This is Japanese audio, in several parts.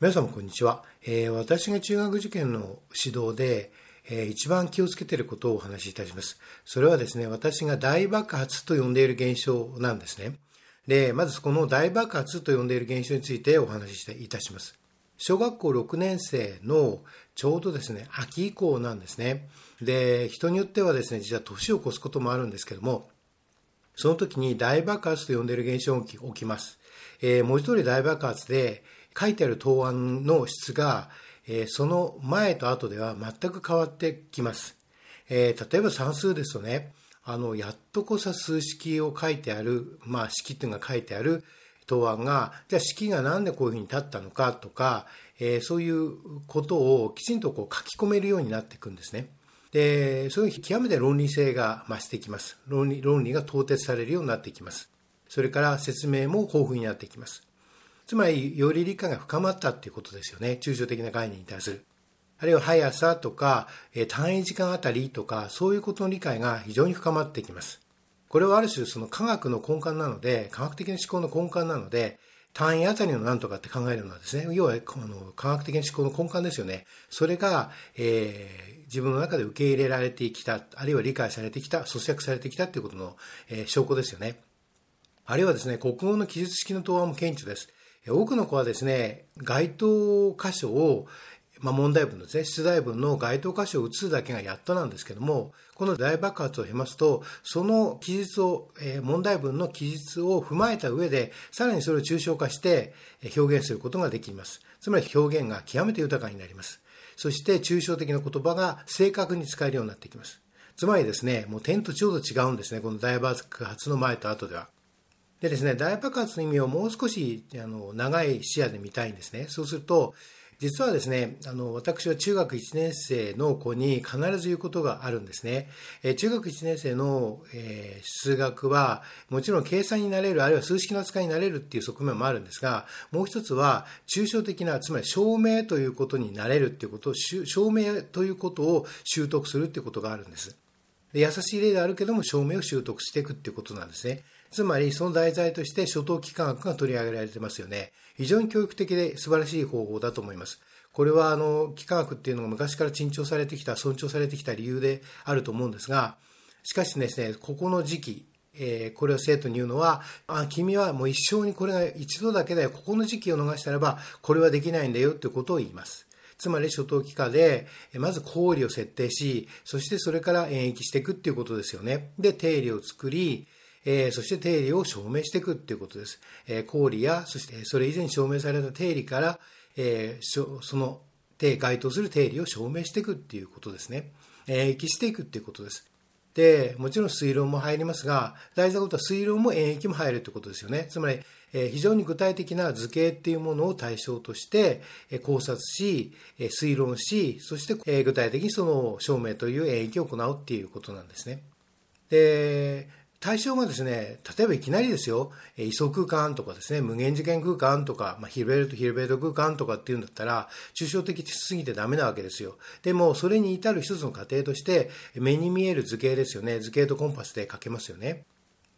皆様こんにちは、えー、私が中学受験の指導で、えー、一番気をつけていることをお話しいたします。それはですね、私が大爆発と呼んでいる現象なんですね。で、まずこの大爆発と呼んでいる現象についてお話しいたします。小学校6年生のちょうどですね、秋以降なんですね。で、人によってはですね、実は年を越すこともあるんですけども、その時に大爆発と呼んでいる現象が起きます。えー、文字通り大爆発で、書いてある答案の質が、え、その前と後では全く変わってきます。え、例えば算数ですとね、あの、やっとこさ数式を書いてある、まあ、式っていうのが書いてある答案が、じゃあ式がなんでこういうふうに立ったのかとか、え、そういうことをきちんとこう書き込めるようになっていくんですね。で、そういう極めて論理性が増してきます。論理、論理が統徹されるようになってきます。それから説明も豊富になってきます。つまり、より理解が深まったっていうことですよね。抽象的な概念に対する。あるいは速さとか、え単位時間あたりとか、そういうことの理解が非常に深まってきます。これはある種その科学の根幹なので、科学的な思考の根幹なので、単位あたりの何とかって考えるのはですね、要はあの科学的な思考の根幹ですよね。それが、えー、自分の中で受け入れられてきた、あるいは理解されてきた、咀嚼されてきたということの、えー、証拠ですよね。あるいはですね、国語の記述式の答案も顕著です。多くの子はですね、該当箇所を、まあ、問題文ですね、出題文の該当箇所を打つだけがやっとなんですけども、この大爆発を経ますと、その記述を、えー、問題文の記述を踏まえた上で、さらにそれを抽象化して表現することができます。つまり表現が極めて豊かになります。そして抽象的な言葉が正確に使えるようになってきます。つまりですね、もう点とちょうど違うんですね、この大爆発の前と後では。でですね、大爆発の意味をもう少しあの長い視野で見たいんですね。そうすると、実はですね、あの、私は中学1年生の子に必ず言うことがあるんですね。え中学1年生の、えー、数学は、もちろん計算になれる、あるいは数式の扱いになれるっていう側面もあるんですが、もう一つは、抽象的な、つまり証明ということになれるっていうことを、証明ということを習得するっていうことがあるんです。で優しい例であるけども、証明を習得していくっていうことなんですね。つまり、その題材として初等幾何学が取り上げられてますよね。非常に教育的で素晴らしい方法だと思います。これは、あの、幾何学っていうのが昔から珍重されてきた、尊重されてきた理由であると思うんですが、しかしですね、ここの時期、えー、これを生徒に言うのは、あ、君はもう一生にこれが一度だけだよ、ここの時期を逃したらば、これはできないんだよってことを言います。つまり初等期間で、まず氷を設定し、そしてそれから演疫していくっていうことですよね。で、定理を作り、えー、そして定理を証明していくっていうことです。えー、公や、そしてそれ以前に証明された定理から、えー、その定、該当する定理を証明していくっていうことですね。演疫していくっていうことです。で、もちろん推論も入りますが、大事なことは推論も演疫も入るってことですよね。つまり、え非常に具体的な図形っていうものを対象として、え考察し、え推論し、そして、え具体的にその証明という演疫を行うっていうことなんですね。で、対象がですね、例えばいきなりですよ、位相空間とかですね、無限次元空間とか、まあ、ヒルベルト、ヒルベルト空間とかっていうんだったら、抽象的すぎてダメなわけですよ。でも、それに至る一つの過程として、目に見える図形ですよね。図形とコンパスで書けますよね。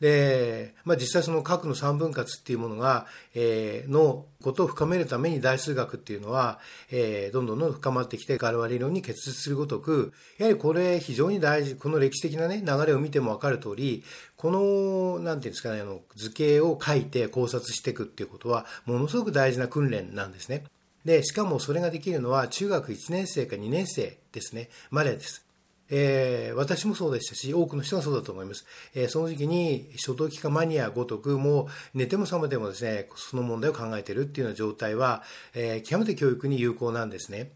で、まあ、実際その核の三分割っていうものが、えー、のことを深めるために大数学っていうのは、えー、どんどんどん深まってきてガルワ理論に結実するごとく、やはりこれ非常に大事、この歴史的なね、流れを見てもわかる通り、この、なんていうんですかね、あの、図形を書いて考察していくっていうことは、ものすごく大事な訓練なんですね。で、しかもそれができるのは中学1年生か2年生ですね、までです。えー、私もそうでしたし、多くの人がそうだと思います。えー、その時期に、初等期間マニアごとく、もう寝ても覚めてもですね、その問題を考えているっていうような状態は、えー、極めて教育に有効なんですね。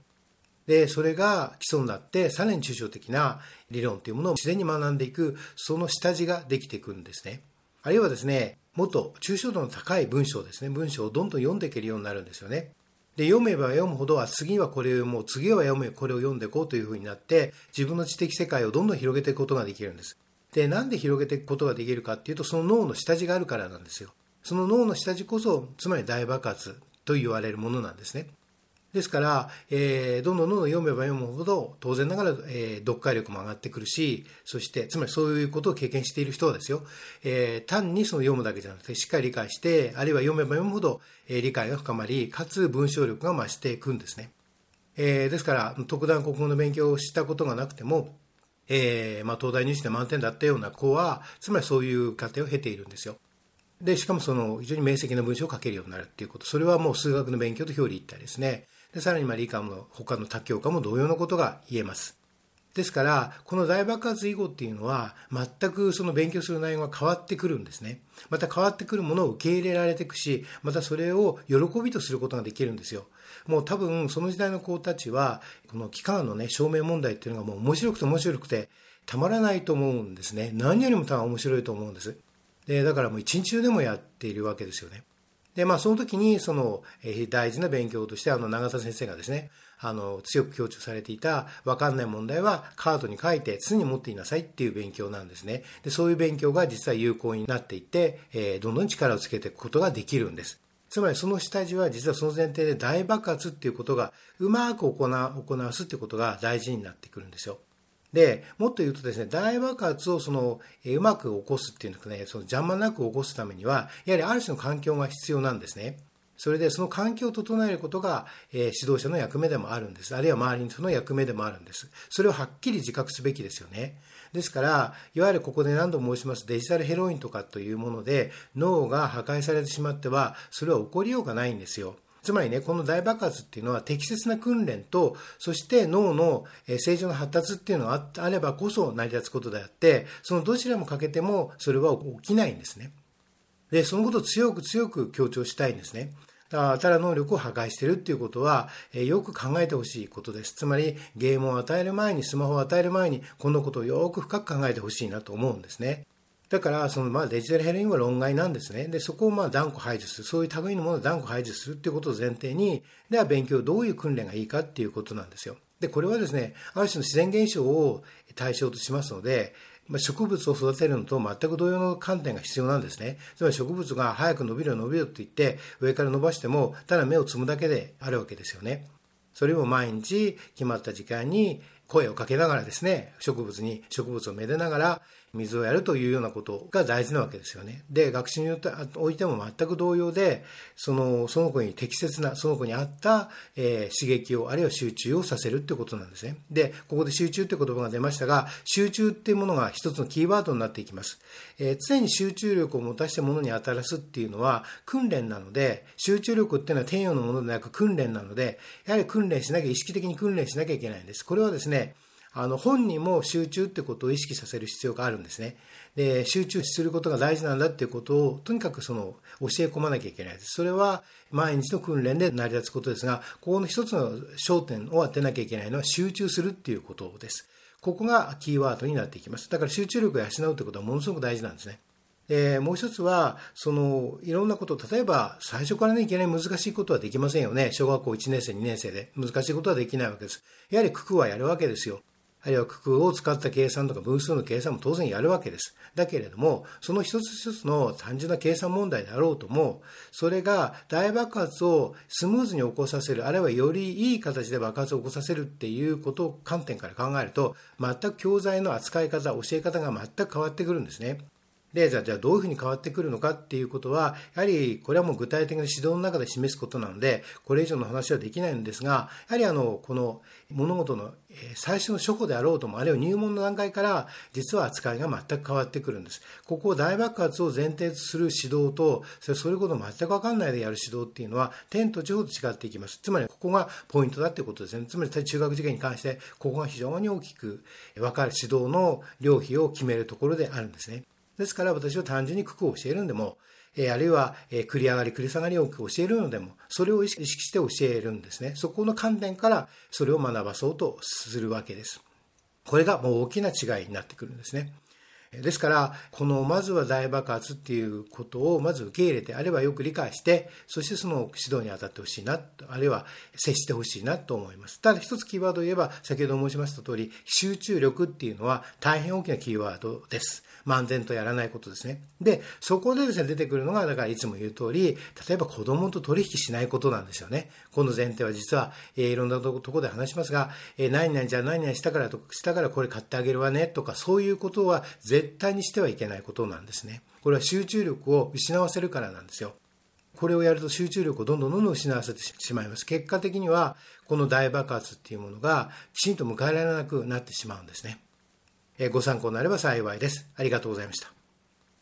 で、それが基礎になって、さらに抽象的な理論というものを自然に学んでいく、その下地ができていくんですね。あるいはですね、もっと抽象度の高い文章ですね、文章をどんどん読んでいけるようになるんですよね。で、読めば読むほど、は次はこれを読もう、次は読め、これを読んでいこうというふうになって、自分の知的世界をどんどん広げていくことができるんです。で、なんで広げていくことができるかっていうと、その脳の下地があるからなんですよ。その脳の下地こそ、つまり大爆発と言われるものなんですね。ですから、えー、どんどんどんどん読めば読むほど、当然ながら、えー、読解力も上がってくるし、そして、つまりそういうことを経験している人はですよ、えー、単にその読むだけじゃなくて、しっかり理解して、あるいは読めば読むほど、えー、理解が深まり、かつ文章力が増していくんですね。えー、ですから、特段国語の勉強をしたことがなくても、えー、まあ、東大入試で満点だったような子は、つまりそういう過程を経ているんですよ。で、しかもその非常に明晰な文章を書けるようになるっていうこと。それはもう数学の勉強と表裏一体ですね。で、さらにまあ理科も他の多教科も同様のことが言えます。ですから、この大爆発以後っていうのは、全くその勉強する内容が変わってくるんですね。また変わってくるものを受け入れられていくし、またそれを喜びとすることができるんですよ。もう多分その時代の子たちは、この期間のね、証明問題っていうのがもう面白くて面白くて、たまらないと思うんですね。何よりも多分面白いと思うんです。で、だからもう一日中でもやっているわけですよね。で、まあ、その時に、その、え、大事な勉強として、あの、永田先生がですね、あの、強く強調されていた、わかんない問題はカードに書いて常に持っていなさいっていう勉強なんですね。で、そういう勉強が実は有効になっていって、えー、どんどん力をつけていくことができるんです。つまりその下地は実はその前提で大爆発っていうことがうまく行う、行わすっていうことが大事になってくるんですよ。で、もっと言うとですね、大爆発をその、えうまく起こすっていうのね、その邪魔なく起こすためには、やはりある種の環境が必要なんですね。それでその環境を整えることが、え、指導者の役目でもあるんです。あるいは周りの人の役目でもあるんです。それをはっきり自覚すべきですよね。ですから、いわゆるここで何度も申しますデジタルヘロインとかというもので脳が破壊されてしまっては、それは起こりようがないんですよ。つまりね、この大爆発っていうのは適切な訓練と、そして脳の正常な発達っていうのがあればこそ成り立つことであって、そのどちらも欠けてもそれは起きないんですね。で、そのことを強く強く強調したいんですね。だから能力を破壊しているっていうことは、えよく考えてほしいことです。つまり、ゲームを与える前に、スマホを与える前に、このことをよく深く考えてほしいなと思うんですね。だから、そのまあデジタルヘロインは論外なんですね。で、そこをまあ断固排除する。そういう類のものを断固排除するっていうことを前提に、では勉強どういう訓練がいいかっていうことなんですよ。で、これはですね、ある種の自然現象を対象としますので、まあ、植物を育てるのと全く同様の観点が必要なんですね。つまり植物が早く伸びる伸びると言って上から伸ばしてもただ芽を摘むだけであるわけですよね。それを毎日決まった時間に声をかけながらですね、植物に植物をめでながら水をやるというようなことが大事なわけですよね。で、学習においても全く同様で、その、その子に適切な、その子に合った、えー、刺激を、あるいは集中をさせるってことなんですね。で、ここで集中って言葉が出ましたが、集中っていうものが一つのキーワードになっていきます。えー、常に集中力を持たしてものに当たらすっていうのは訓練なので、集中力っていうのは天与のものでなく訓練なので、やはり訓練しなきゃ、意識的に訓練しなきゃいけないんです。これはですね、あの本人も集中ってことを意識させる必要があるんですね。で、集中することが大事なんだっていうことを、とにかくその、教え込まなきゃいけないです。それは、毎日の訓練で成り立つことですが、ここの一つの焦点を当てなきゃいけないのは、集中するっていうことです。ここがキーワードになっていきます。だから集中力を養うってことはものすごく大事なんですね。で、もう一つは、その、いろんなこと、例えば、最初からね、いきなり難しいことはできませんよね。小学校1年生、2年生で。難しいことはできないわけです。やはり九九はやるわけですよ。あるいは九九を使った計算とか分数の計算も当然やるわけです。だけれども、その一つ一つの単純な計算問題であろうとも、それが大爆発をスムーズに起こさせる、あるいはよりいい形で爆発を起こさせるっていうことを観点から考えると、全く教材の扱い方、教え方が全く変わってくるんですね。で、じゃあ、じゃあどういうふうに変わってくるのかっていうことは、やはりこれはもう具体的な指導の中で示すことなので、これ以上の話はできないんですが、やはりあの、この物事の最初の初歩であろうとも、あるいは入門の段階から、実は扱いが全く変わってくるんです。ここを大爆発を前提とする指導と、それそれこそ全くわかんないでやる指導っていうのは、天と地ほど違っていきます。つまり、ここがポイントだっていうことですね。つまり、中学受験に関して、ここが非常に大きく分かる指導の量費を決めるところであるんですね。ですから私は単純に九九を教えるんでも、えあるいは、え繰り上がり繰り下がりを教えるのでも、それを意識して教えるんですね。そこの観点からそれを学ばそうとするわけです。これがもう大きな違いになってくるんですね。ですから、このまずは大爆発っていうことをまず受け入れて、あるいはよく理解して、そしてその指導に当たってほしいな、あるいは接してほしいなと思います。ただ一つキーワードを言えば、先ほど申しました通り、集中力っていうのは大変大きなキーワードです。漫然とやらないことですね。で、そこでですね、出てくるのが、だからいつも言う通り、例えば子供と取引しないことなんですよね。この前提は実は、えー、いろんなところで話しますが、えー、何々じゃ何々したからと、したからこれ買ってあげるわねとか、そういうことは絶対にしてはいけないことなんですね。これは集中力を失わせるからなんですよ。これをやると集中力をどんどんどんどん失わせてしまいます。結果的には、この大爆発っていうものがきちんと迎えられなくなってしまうんですね。ご参考になれば幸いです。ありがとうございました。